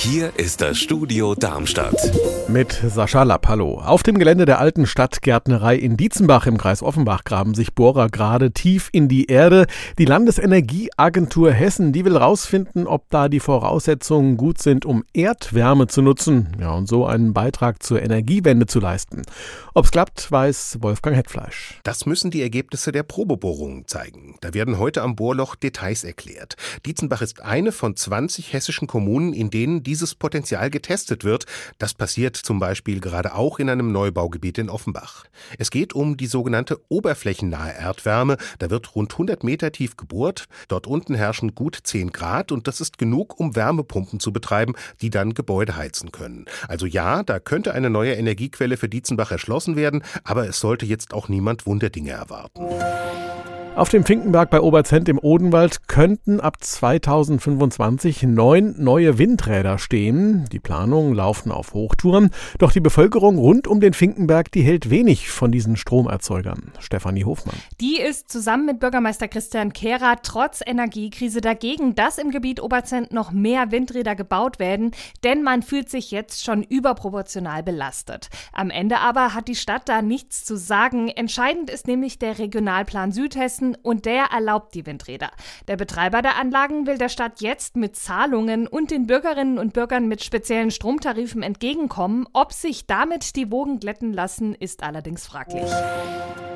Hier ist das Studio Darmstadt. Mit Sascha Lapp, hallo. Auf dem Gelände der alten Stadtgärtnerei in Dietzenbach im Kreis Offenbach graben sich Bohrer gerade tief in die Erde. Die Landesenergieagentur Hessen, die will rausfinden, ob da die Voraussetzungen gut sind, um Erdwärme zu nutzen. Ja, und so einen Beitrag zur Energiewende zu leisten. Ob's klappt, weiß Wolfgang Hetfleisch. Das müssen die Ergebnisse der Probebohrungen zeigen. Da werden heute am Bohrloch Details erklärt. Dietzenbach ist eine von 20 hessischen Kommunen, in denen dieses Potenzial getestet wird. Das passiert zum Beispiel gerade auch in einem Neubaugebiet in Offenbach. Es geht um die sogenannte oberflächennahe Erdwärme. Da wird rund 100 Meter tief gebohrt. Dort unten herrschen gut 10 Grad und das ist genug, um Wärmepumpen zu betreiben, die dann Gebäude heizen können. Also ja, da könnte eine neue Energiequelle für Dietzenbach erschlossen werden, aber es sollte jetzt auch niemand Wunderdinge erwarten. Auf dem Finkenberg bei Oberzent im Odenwald könnten ab 2025 neun neue Windräder stehen. Die Planungen laufen auf Hochtouren, doch die Bevölkerung rund um den Finkenberg, die hält wenig von diesen Stromerzeugern. Stefanie Hofmann. Die ist zusammen mit Bürgermeister Christian Kehrer trotz Energiekrise dagegen, dass im Gebiet Oberzent noch mehr Windräder gebaut werden, denn man fühlt sich jetzt schon überproportional belastet. Am Ende aber hat die Stadt da nichts zu sagen. Entscheidend ist nämlich der Regionalplan Südhessen lassen und der erlaubt die Windräder. Der Betreiber der Anlagen will der Stadt jetzt mit Zahlungen und den Bürgerinnen und Bürgern mit speziellen Stromtarifen entgegenkommen. Ob sich damit die Wogen glätten lassen, ist allerdings fraglich.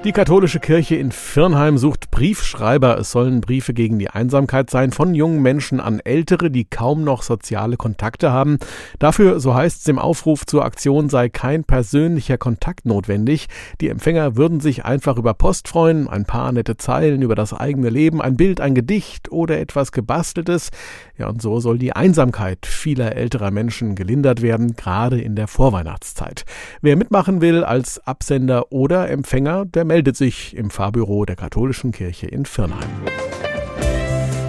Die katholische Kirche in Firnheim sucht Briefschreiber. Es sollen Briefe gegen die Einsamkeit sein von jungen Menschen an Ältere, die kaum noch soziale Kontakte haben. Dafür, so heißt es im Aufruf zur Aktion, sei kein persönlicher Kontakt notwendig. Die Empfänger würden sich einfach über Post freuen, ein paar nette Zeilen über das eigene Leben, ein Bild, ein Gedicht oder etwas gebasteltes. Ja, und so soll die Einsamkeit vieler älterer Menschen gelindert werden, gerade in der Vorweihnachtszeit. Wer mitmachen will als Absender oder Empfänger, der meldet sich im Fahrbüro der Katholischen Kirche in Firnheim.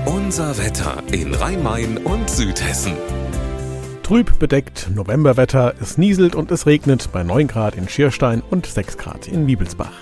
Unser Wetter in Rhein-Main und Südhessen. Trüb bedeckt Novemberwetter, es nieselt und es regnet bei 9 Grad in Schierstein und 6 Grad in Wiebelsbach.